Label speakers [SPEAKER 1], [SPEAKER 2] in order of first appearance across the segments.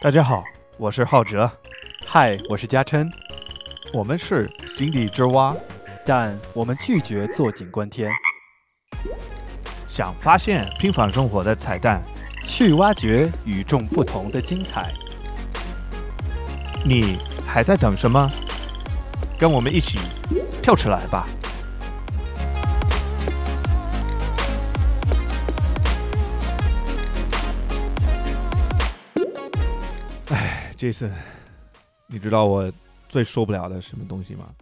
[SPEAKER 1] 大家好，我是浩哲，
[SPEAKER 2] 嗨，我是嘉琛，
[SPEAKER 1] 我们是井底之蛙，
[SPEAKER 2] 但我们拒绝坐井观天，
[SPEAKER 1] 想发现平凡生活的彩蛋，
[SPEAKER 2] 去挖掘与众不同的精彩。
[SPEAKER 1] 你还在等什么？跟我们一起跳出来吧！哎，Jason，你知道我最受不了的什么东西吗？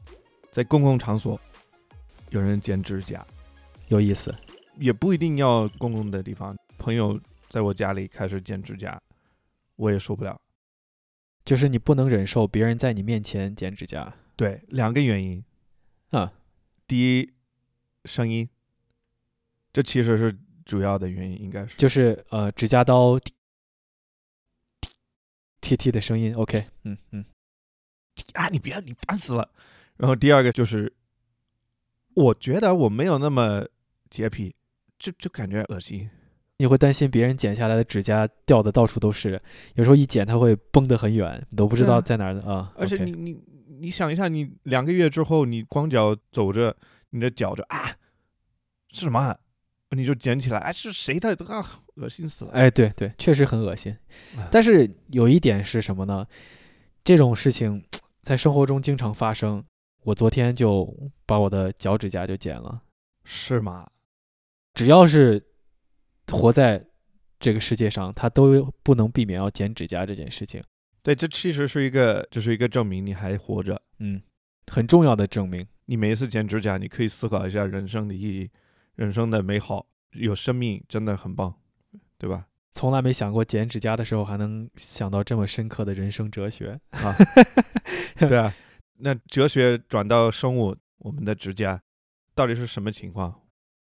[SPEAKER 1] 在公共场所有人剪指甲，
[SPEAKER 2] 有意思。
[SPEAKER 1] 也不一定要公共的地方，朋友在我家里开始剪指甲，我也受不了。
[SPEAKER 2] 就是你不能忍受别人在你面前剪指甲。
[SPEAKER 1] 对，两个原因。
[SPEAKER 2] 啊，
[SPEAKER 1] 第一，声音，这其实是主要的原因，应该是。
[SPEAKER 2] 就是呃，指甲刀贴贴的声音。OK，嗯嗯。
[SPEAKER 1] 啊，你别，你烦死了。然后第二个就是，我觉得我没有那么洁癖。就就感觉恶心，
[SPEAKER 2] 你会担心别人剪下来的指甲掉的到处都是，有时候一剪它会崩得很远，你都不知道在哪儿的啊。
[SPEAKER 1] 而且你你你想一下，你两个月之后你光脚走着，你的脚就啊是什么？你就捡起来，哎是谁的啊？恶心死了！
[SPEAKER 2] 哎对对，确实很恶心。但是有一点是什么呢？这种事情在生活中经常发生。我昨天就把我的脚指甲就剪了，
[SPEAKER 1] 是吗？
[SPEAKER 2] 只要是活在这个世界上，他都不能避免要剪指甲这件事情。
[SPEAKER 1] 对，这其实是一个，就是一个证明你还活着，
[SPEAKER 2] 嗯，很重要的证明。
[SPEAKER 1] 你每一次剪指甲，你可以思考一下人生的意义，人生的美好，有生命真的很棒，对吧？
[SPEAKER 2] 从来没想过剪指甲的时候还能想到这么深刻的人生哲学啊！
[SPEAKER 1] 对啊，那哲学转到生物，我们的指甲到底是什么情况？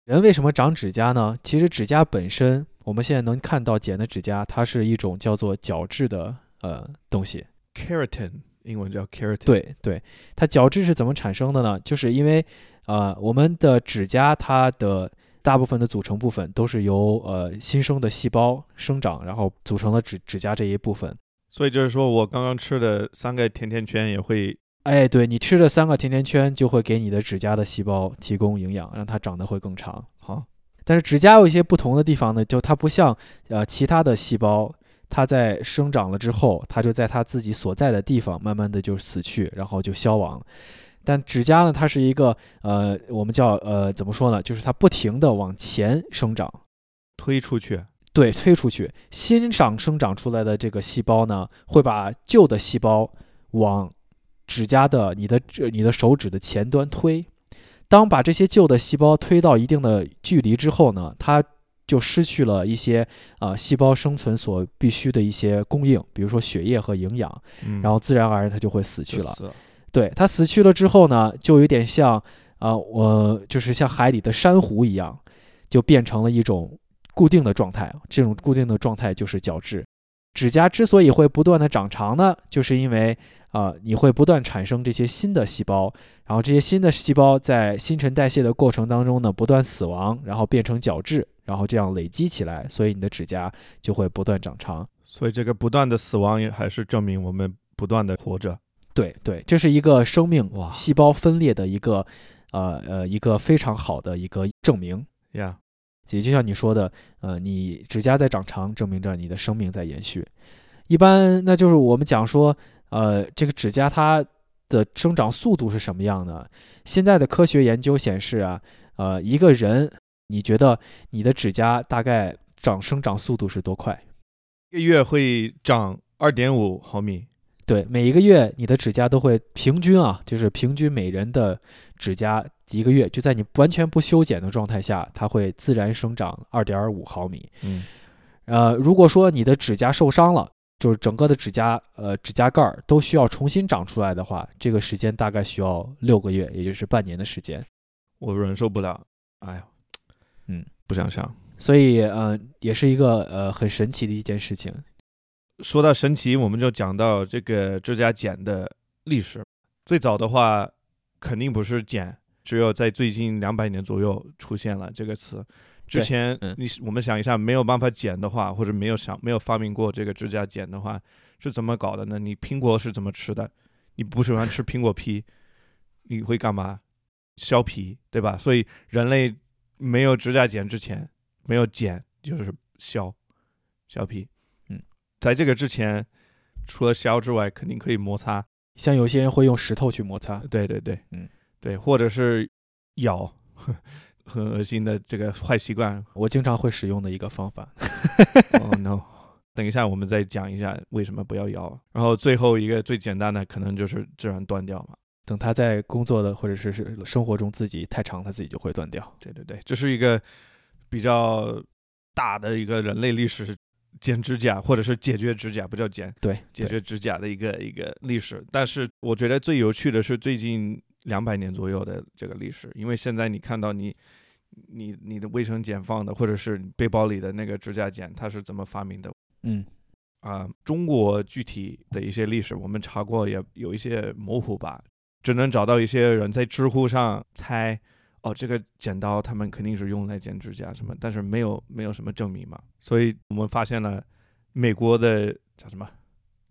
[SPEAKER 2] 人为什么长指甲呢？其实指甲本身，我们现在能看到剪的指甲，它是一种叫做角质的呃东西
[SPEAKER 1] ，keratin，英文叫 keratin。
[SPEAKER 2] 对对，它角质是怎么产生的呢？就是因为呃我们的指甲它的大部分的组成部分都是由呃新生的细胞生长，然后组成了指指甲这一部分。
[SPEAKER 1] 所以就是说我刚刚吃的三个甜甜圈也会。
[SPEAKER 2] 哎，对你吃的三个甜甜圈就会给你的指甲的细胞提供营养，让它长得会更长。
[SPEAKER 1] 好，
[SPEAKER 2] 但是指甲有一些不同的地方呢，就它不像呃其他的细胞，它在生长了之后，它就在它自己所在的地方慢慢的就死去，然后就消亡。但指甲呢，它是一个呃，我们叫呃怎么说呢？就是它不停的往前生长，
[SPEAKER 1] 推出去。
[SPEAKER 2] 对，推出去，新长生长出来的这个细胞呢，会把旧的细胞往。指甲的你的这你的手指的前端推，当把这些旧的细胞推到一定的距离之后呢，它就失去了一些啊细胞生存所必须的一些供应，比如说血液和营养，然后自然而然它就会死去了。对它死去了之后呢，就有点像啊我就是像海里的珊瑚一样，就变成了一种固定的状态。这种固定的状态就是角质。指甲之所以会不断的长长呢，就是因为。啊，你会不断产生这些新的细胞，然后这些新的细胞在新陈代谢的过程当中呢，不断死亡，然后变成角质，然后这样累积起来，所以你的指甲就会不断长长。
[SPEAKER 1] 所以这个不断的死亡也还是证明我们不断的活着。
[SPEAKER 2] 对对，这是一个生命细胞分裂的一个呃呃一个非常好的一个证明。
[SPEAKER 1] 呀，
[SPEAKER 2] 也就像你说的，呃，你指甲在长长，证明着你的生命在延续。一般那就是我们讲说。呃，这个指甲它的生长速度是什么样的？现在的科学研究显示啊，呃，一个人，你觉得你的指甲大概长生长速度是多快？
[SPEAKER 1] 一个月会长二点五毫米。
[SPEAKER 2] 对，每一个月你的指甲都会平均啊，就是平均每人的指甲一个月就在你完全不修剪的状态下，它会自然生长二点五毫米。
[SPEAKER 1] 嗯，
[SPEAKER 2] 呃，如果说你的指甲受伤了。就是整个的指甲，呃，指甲盖儿都需要重新长出来的话，这个时间大概需要六个月，也就是半年的时间。
[SPEAKER 1] 我忍受不了，哎呀，
[SPEAKER 2] 嗯，
[SPEAKER 1] 不想想。
[SPEAKER 2] 所以，嗯，也是一个呃很神奇的一件事情。
[SPEAKER 1] 说到神奇，我们就讲到这个指甲剪的历史。最早的话，肯定不是剪，只有在最近两百年左右出现了这个词。之前，你我们想一下，没有办法剪的话，或者没有想没有发明过这个指甲剪的话，是怎么搞的呢？你苹果是怎么吃的？你不喜欢吃苹果皮，你会干嘛？削皮，对吧？所以人类没有指甲剪之前，没有剪就是削，削皮。
[SPEAKER 2] 嗯，
[SPEAKER 1] 在这个之前，除了削之外，肯定可以摩擦。
[SPEAKER 2] 像有些人会用石头去摩擦，
[SPEAKER 1] 对对对，
[SPEAKER 2] 嗯，
[SPEAKER 1] 对，或者是咬，很恶心的这个坏习惯。
[SPEAKER 2] 我经常会使用的一个方法。
[SPEAKER 1] 哦 no！等一下我们再讲一下为什么不要咬。然后最后一个最简单的，可能就是自然断掉嘛。
[SPEAKER 2] 等他在工作的或者是是生活中自己太长，他自己就会断掉。
[SPEAKER 1] 对对对，这是一个比较大的一个人类历史剪指甲或者是解决指甲，不叫剪，
[SPEAKER 2] 对，
[SPEAKER 1] 解决指甲的一个一个历史。但是我觉得最有趣的是最近两百年左右的这个历史，因为现在你看到你你你的卫生剪放的，或者是你背包里的那个指甲剪，它是怎么发明的？
[SPEAKER 2] 嗯
[SPEAKER 1] 啊、中国具体的一些历史我们查过，也有一些模糊吧，只能找到一些人在知乎上猜，哦，这个剪刀他们肯定是用来剪指甲什么，但是没有没有什么证明嘛，所以我们发现了美国的叫什么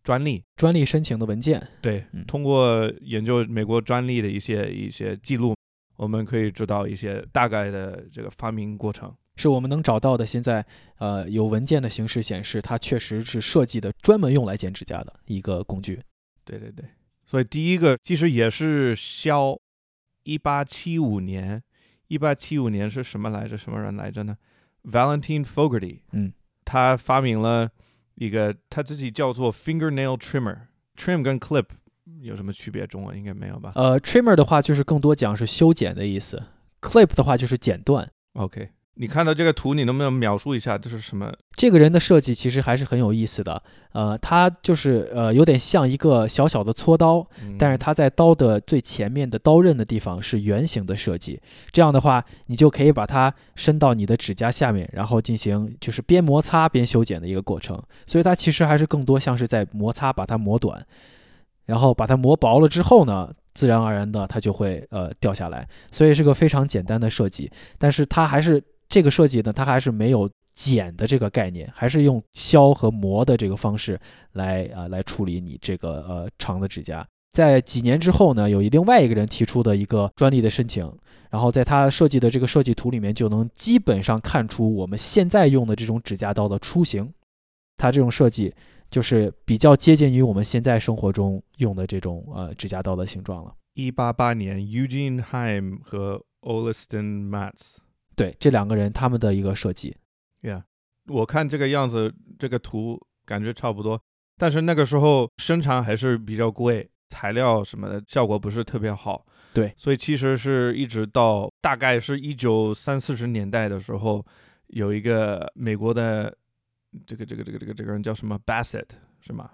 [SPEAKER 1] 专利，
[SPEAKER 2] 专利申请的文件，
[SPEAKER 1] 对，
[SPEAKER 2] 嗯
[SPEAKER 1] 通过研究美国专利的一些一些记录，我们可以知道一些大概的这个发明过程。
[SPEAKER 2] 是我们能找到的。现在呃有文件的形式显示，它确实是设计的专门用来剪指甲的一个工具。
[SPEAKER 1] 对对对，所以第一个其实也是肖，一八七五年，一八七五年是什么来着？什么人来着呢？Valentine Fogarty，
[SPEAKER 2] 嗯，
[SPEAKER 1] 他发明了一个他自己叫做 fingernail trimmer，trim 跟 clip 有什么区别？中文应该没有吧
[SPEAKER 2] 呃，trimmer 的话就是更多讲是修剪的意思，clip 的话就是剪断。
[SPEAKER 1] ？OK，你看到这个图，你能不能描述一下这是什么？
[SPEAKER 2] 这个人的设计其实还是很有意思的，呃，他就是呃有点像一个小小的锉刀，但是
[SPEAKER 1] 嗯
[SPEAKER 2] 它在刀的最前面的刀刃的地方是圆形的设计，这样的话，你就可以把它伸到你的指甲下面，然后进行就是边摩擦边修剪的一个过程。所以它其实还是更多像是在摩擦，把它磨短，然后把它磨薄了之后呢，自然而然的它就会呃掉下来。所以是个非常简单的设计，但是它还是这个设计呢，它还是没有剪的这个概念，还是用削和磨的这个方式来啊、呃来处理你这个呃长的指甲。在几年之后呢，有另外一个人提出的一个专利的申请，然后在他设计的这个设计图里面，就能基本上看出我们现在用的这种指甲刀的雏形。它这种设计就是比较接近于我们现在生活中用的这种呃指甲刀的形状了。
[SPEAKER 1] 一八八年，Eugene Heim 和 Oleston Matz。
[SPEAKER 2] 对，这两个人他们的一个设计
[SPEAKER 1] ，Yeah，我看这个样子，这个图感觉差不多，但是那个时候生产还是比较贵，材料什么的效果不是特别好。
[SPEAKER 2] 对
[SPEAKER 1] 所以其实是一直到大概是一九三四十年代的时候，有一个美国的这个这个这个这个这个人叫什么 Bassett 是吗？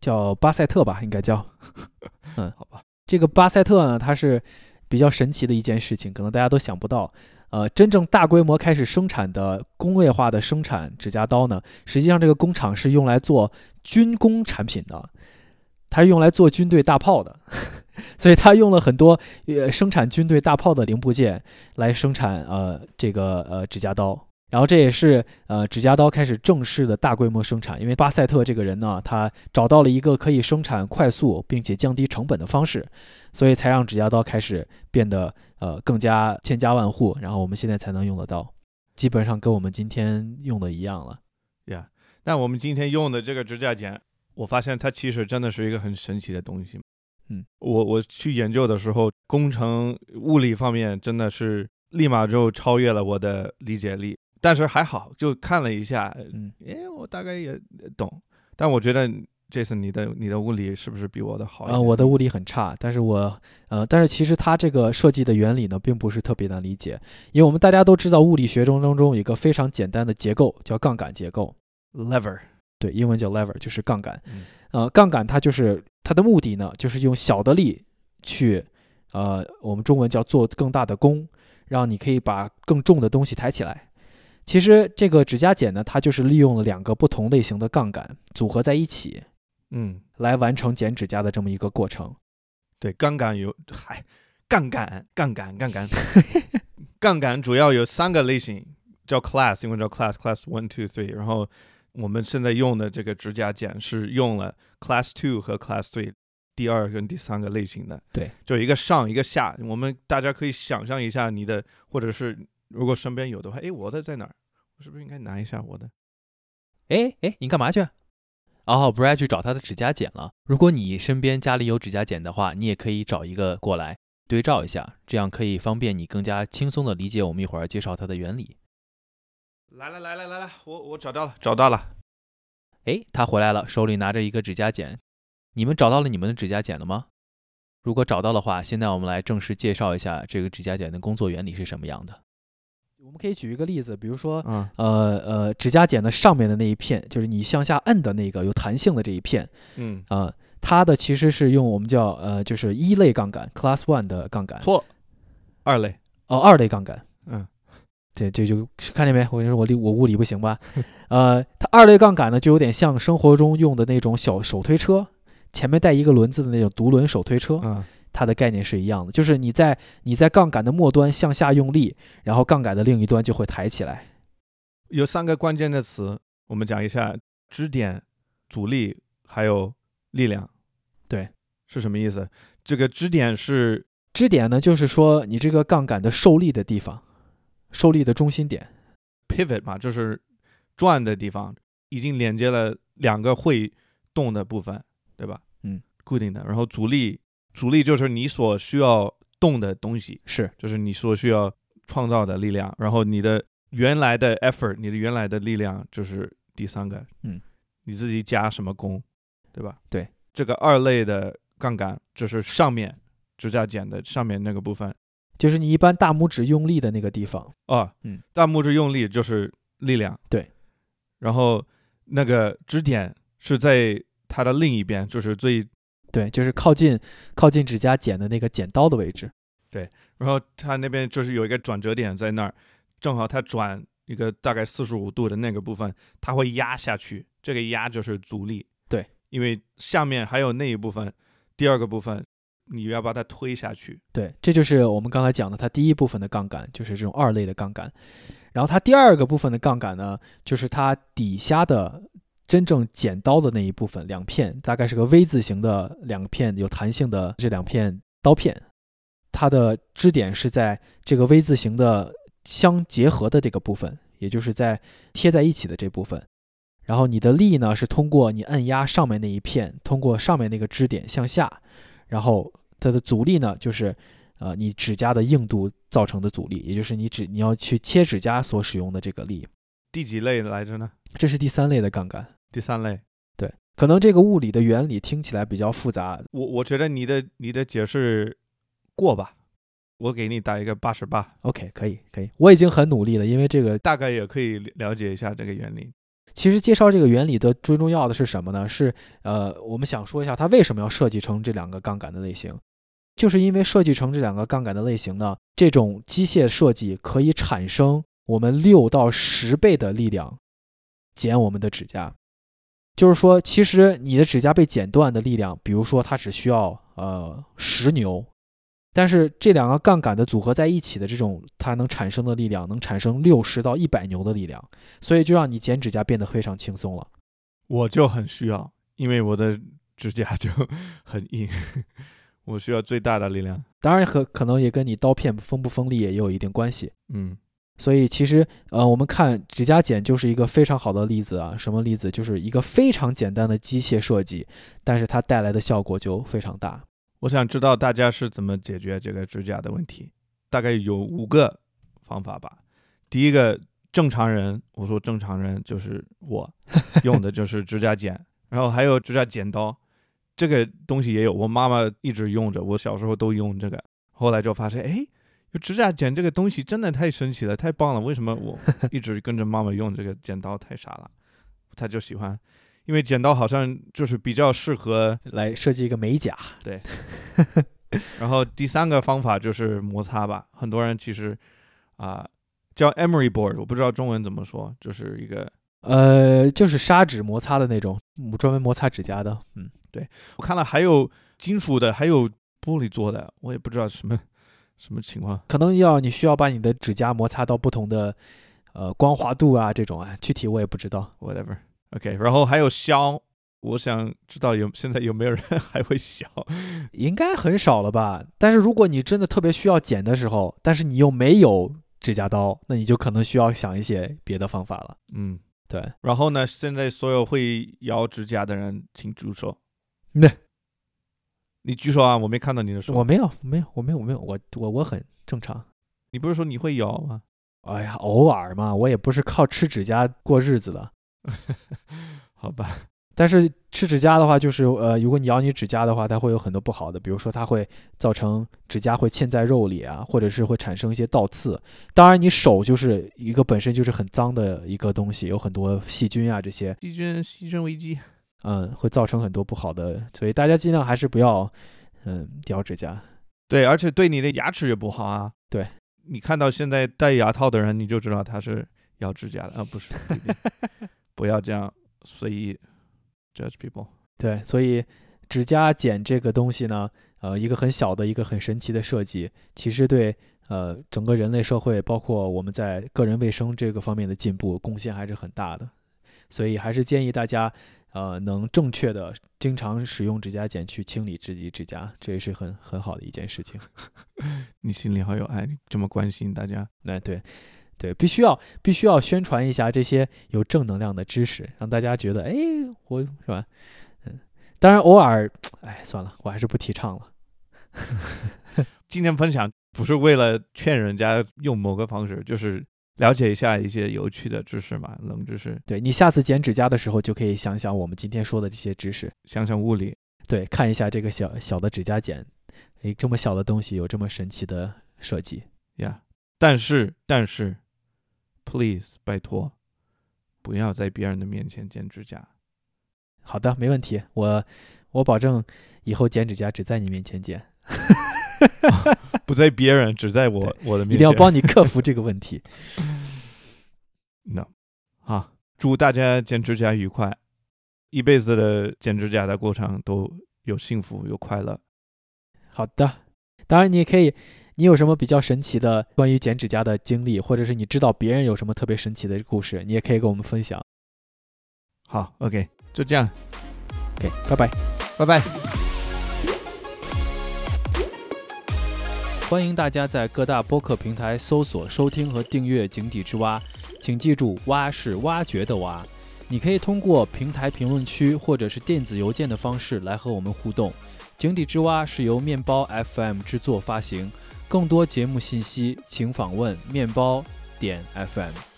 [SPEAKER 2] 叫巴塞特吧，应该叫。
[SPEAKER 1] 嗯好吧，
[SPEAKER 2] 这个巴塞特呢，它是比较神奇的一件事情，可能大家都想不到。呃，真正大规模开始生产的工业化的生产指甲刀呢，实际上这个工厂是用来做军工产品的，它用来做军队大炮的，所以它用了很多呃生产军队大炮的零部件来生产呃这个呃指甲刀。然后这也是呃指甲刀开始正式的大规模生产，因为巴塞特这个人呢，他找到了一个可以生产快速并且降低成本的方式，所以才让指甲刀开始变得呃更加千家万户，然后我们现在才能用得到，基本上跟我们今天用的一样了。
[SPEAKER 1] 呀、那我们今天用的这个指甲剪，我发现它其实真的是一个很神奇的东西。
[SPEAKER 2] 嗯，
[SPEAKER 1] 我我去研究的时候，工程物理方面真的是立马就超越了我的理解力。但是还好，就看了一下，
[SPEAKER 2] 嗯，
[SPEAKER 1] 诶，我大概也懂。但我觉得这次你的你的物理是不是比我的好一
[SPEAKER 2] 呃，
[SPEAKER 1] 点？
[SPEAKER 2] 我的物理很差，但是我呃，但是其实它这个设计的原理呢，并不是特别难理解，因为我们大家都知道物理学中当中有一个非常简单的结构叫杠杆结构
[SPEAKER 1] ，lever，
[SPEAKER 2] 对，英文叫 lever，就是杠杆。
[SPEAKER 1] 嗯
[SPEAKER 2] 呃，杠杆它就是它的目的呢，就是用小的力去，呃，我们中文叫做更大的功，让你可以把更重的东西抬起来。其实这个指甲剪呢，它就是利用了两个不同类型的杠杆组合在一起，
[SPEAKER 1] 嗯，
[SPEAKER 2] 来完成剪指甲的这么一个过程。
[SPEAKER 1] 对，杠杆有，嗨，杠杆，杠杆，杠杆，杠杆主要有三个类型，叫 class，英文叫 class，class one two three，然后我们现在用的这个指甲剪是用了 Class Two 和 Class Three 第二跟第三个类型的，
[SPEAKER 2] 对，
[SPEAKER 1] 就一个上一个下。我们大家可以想象一下你的，或者是如果身边有的话，哎，我的在哪儿？我是不是应该拿一下我的？
[SPEAKER 2] 哎哎，你干嘛去？哦，Brad 去找他的指甲剪了。如果你身边家里有指甲剪的话，你也可以找一个过来对照一下，这样可以方便你更加轻松的理解我们一会儿介绍它的原理。
[SPEAKER 1] 来了来了来了，我我找到了找到了。
[SPEAKER 2] 哎，他回来了，手里拿着一个指甲剪。你们找到了你们的指甲剪了吗？如果找到的话，现在我们来正式介绍一下这个指甲剪的工作原理是什么样的。我们可以举一个例子，比如说，
[SPEAKER 1] 嗯
[SPEAKER 2] 呃呃，指甲剪的上面的那一片，就是你向下摁的那个有弹性的这一片，
[SPEAKER 1] 嗯，
[SPEAKER 2] 啊、它的其实是用我们叫呃，就是一类杠杆 （Class One） 的杠杆，
[SPEAKER 1] 错，二类。
[SPEAKER 2] 哦，二类杠杆。
[SPEAKER 1] 嗯，
[SPEAKER 2] 这这就看见没？我跟你说，我理我物理不行吧？呃，它二类杠杆呢，就有点像生活中用的那种小手推车，前面带一个轮子的那种独轮手推车，
[SPEAKER 1] 嗯
[SPEAKER 2] 它的概念是一样的，就是你在你在杠杆的末端向下用力，然后杠杆的另一端就会抬起来。
[SPEAKER 1] 有三个关键的词，我们讲一下：支点、阻力还有力量。
[SPEAKER 2] 对，
[SPEAKER 1] 是什么意思？这个支点是
[SPEAKER 2] 支点呢，就是说你这个杠杆的受力的地方，受力的中心点。
[SPEAKER 1] pivot 嘛，就是转的地方，已经连接了两个会动的部分，对吧？
[SPEAKER 2] 嗯，
[SPEAKER 1] 固定的。然后阻力，阻力就是你所需要动的东西，
[SPEAKER 2] 是
[SPEAKER 1] 就是你所需要创造的力量。然后你的原来的 effort，你的原来的力量就是第三个，
[SPEAKER 2] 嗯，
[SPEAKER 1] 你自己加什么功，对吧？
[SPEAKER 2] 对，
[SPEAKER 1] 这个二类的杠杆就是上面指甲剪的上面那个部分
[SPEAKER 2] 就是你一般大拇指用力的那个地方。
[SPEAKER 1] 啊，
[SPEAKER 2] 嗯，
[SPEAKER 1] 大拇指用力就是力量，
[SPEAKER 2] 对，
[SPEAKER 1] 然后那个支点是在它的另一边，就是最，
[SPEAKER 2] 对，就是靠近靠近指甲剪的那个剪刀的位置。
[SPEAKER 1] 对然后它那边就是有一个转折点在那儿，正好它转一个大概四十五度的那个部分，它会压下去，这个压就是阻力，
[SPEAKER 2] 对，
[SPEAKER 1] 因为下面还有那一部分，第二个部分你要把它推下去，
[SPEAKER 2] 对，这就是我们刚才讲的它第一部分的杠杆，就是这种二类的杠杆。然后它第二个部分的杠杆呢，就是它底下的真正剪刀的那一部分，两片大概是个 V 字形的两片有弹性的这两片刀片，它的支点是在这个 V 字形的相结合的这个部分，也就是在贴在一起的这部分。然后你的力呢是通过你按压上面那一片，通过上面那个支点向下，然后它的阻力呢就是呃你指甲的硬度造成的阻力，也就是你指你要去切指甲所使用的这个力。
[SPEAKER 1] 第几类来着呢？
[SPEAKER 2] 这是第三类的杠杆。
[SPEAKER 1] 第三类。
[SPEAKER 2] 对，可能这个物理的原理听起来比较复杂。
[SPEAKER 1] 我我觉得你的你的解释过吧，我给你打一个八十八
[SPEAKER 2] ，OK，可以可以，我已经很努力了，因为这个
[SPEAKER 1] 大概也可以了解一下这个原理。
[SPEAKER 2] 其实介绍这个原理的最重要的是什么呢？是呃，我们想说一下它为什么要设计成这两个杠杆的类型，就是因为设计成这两个杠杆的类型呢，这种机械设计可以产生我们六到十倍的力量剪我们的指甲。就是说，其实你的指甲被剪断的力量，比如说它只需要呃十牛，但是这两个杠杆的组合在一起的这种它能产生的力量，能产生六十到一百牛的力量。所以就让你剪指甲变得非常轻松了。
[SPEAKER 1] 我就很需要，因为我的指甲就很硬，我需要最大的力量。
[SPEAKER 2] 当然和可能也跟你刀片锋不锋利也有一定关系。
[SPEAKER 1] 嗯，
[SPEAKER 2] 所以其实呃，我们看指甲剪就是一个非常好的例子啊。什么例子？就是一个非常简单的机械设计，但是它带来的效果就非常大。
[SPEAKER 1] 我想知道大家是怎么解决这个指甲的问题，大概有五个方法吧。第一个，正常人，我说正常人就是我 用的就是指甲剪，然后还有指甲剪刀，这个东西也有，我妈妈一直用着，我小时候都用这个，后来就发现，哎，有指甲剪这个东西真的太神奇了，太棒了，为什么我 一直跟着妈妈用这个剪刀？太傻了，她就喜欢，因为剪刀好像就是比较适合
[SPEAKER 2] 来设计一个美甲，对
[SPEAKER 1] 然后第三个方法就是摩擦吧，很多人其实啊、叫 emery board，我不知道中文怎么说，就是一个
[SPEAKER 2] 呃，就是砂纸摩擦的那种，嗯专门摩擦指甲的。嗯，对
[SPEAKER 1] 我看了还有金属的，还有玻璃做的，我也不知道什么什么情况。
[SPEAKER 2] 可能要你需要把你的指甲摩擦到不同的呃光滑度啊这种啊，具体我也不知道。
[SPEAKER 1] whatever。OK，然后还有削，我想知道有现在有没有人还会削？
[SPEAKER 2] 应该很少了吧？但是如果你真的特别需要剪的时候，但是你又没有指甲刀，那你就可能需要想一些别的方法了。
[SPEAKER 1] 嗯，
[SPEAKER 2] 对，
[SPEAKER 1] 然后呢，现在所有会咬指甲的人，请举手。
[SPEAKER 2] 对，
[SPEAKER 1] 你举手啊！我没看到你的手。
[SPEAKER 2] 我没有，没有，我没有，我没有，我我我很正常。
[SPEAKER 1] 你不是说你会咬吗？
[SPEAKER 2] 哎呀，偶尔嘛，我也不是靠吃指甲过日子的。
[SPEAKER 1] 好吧，
[SPEAKER 2] 但是吃指甲的话，就是呃，如果你咬你指甲的话，它会有很多不好的，比如说它会造成指甲会嵌在肉里啊，或者是会产生一些倒刺。当然，你手就是一个本身就是很脏的一个东西，有很多细菌啊这些，
[SPEAKER 1] 细菌细菌危机。
[SPEAKER 2] 嗯，会造成很多不好的，所以大家尽量还是不要嗯咬指甲。
[SPEAKER 1] 对，而且对你的牙齿也不好啊。
[SPEAKER 2] 对，
[SPEAKER 1] 你看到现在戴牙套的人，你就知道他是咬指甲的啊，不是。不 要这样随意 judge people。
[SPEAKER 2] 对，所以指甲剪这个东西呢，呃，一个很小的一个很神奇的设计，其实对呃整个人类社会，包括我们在个人卫生这个方面的进步贡献还是很大的。所以还是建议大家，呃，能正确的经常使用指甲剪去清理自己指甲，这也是很很好的一件事情。
[SPEAKER 1] 你心里好有爱，你这么关心大家。
[SPEAKER 2] 哎，对，对，必须要必须要宣传一下这些有正能量的知识，让大家觉得，哎，我是吧？嗯，当然偶尔，哎，算了，我还是不提倡了。
[SPEAKER 1] 今天分享不是为了劝人家用某个方式，就是了解一下一些有趣的知识嘛，冷知识。
[SPEAKER 2] 对你下次剪指甲的时候，就可以想想我们今天说的这些知识，
[SPEAKER 1] 想想物理。
[SPEAKER 2] 对，看一下这个小小的指甲剪，诶，这么小的东西有这么神奇的设计。
[SPEAKER 1] 呀，但是但是，please，拜托，不要在别人的面前剪指甲。
[SPEAKER 2] 好的，没问题，我我保证以后剪指甲只在你面前剪，
[SPEAKER 1] 不在别人，只在我我的面前。
[SPEAKER 2] 一定要帮你克服这个问题。
[SPEAKER 1] No，好，祝大家剪指甲愉快，一辈子的剪指甲的过程都有幸福有快乐。
[SPEAKER 2] 好的，当然你也可以，你有什么比较神奇的关于剪指甲的经历，或者是你知道别人有什么特别神奇的故事，你也可以跟我们分享。
[SPEAKER 1] 好，OK，就这样
[SPEAKER 2] ，OK，拜拜。
[SPEAKER 1] 拜拜。
[SPEAKER 2] 欢迎大家在各大播客平台搜索、收听和订阅《井底之蛙》，请记住“蛙”是挖掘的“蛙”。你可以通过平台评论区或者是电子邮件的方式来和我们互动。《井底之蛙》是由面包 FM 制作发行，更多节目信息请访问面包点 FM。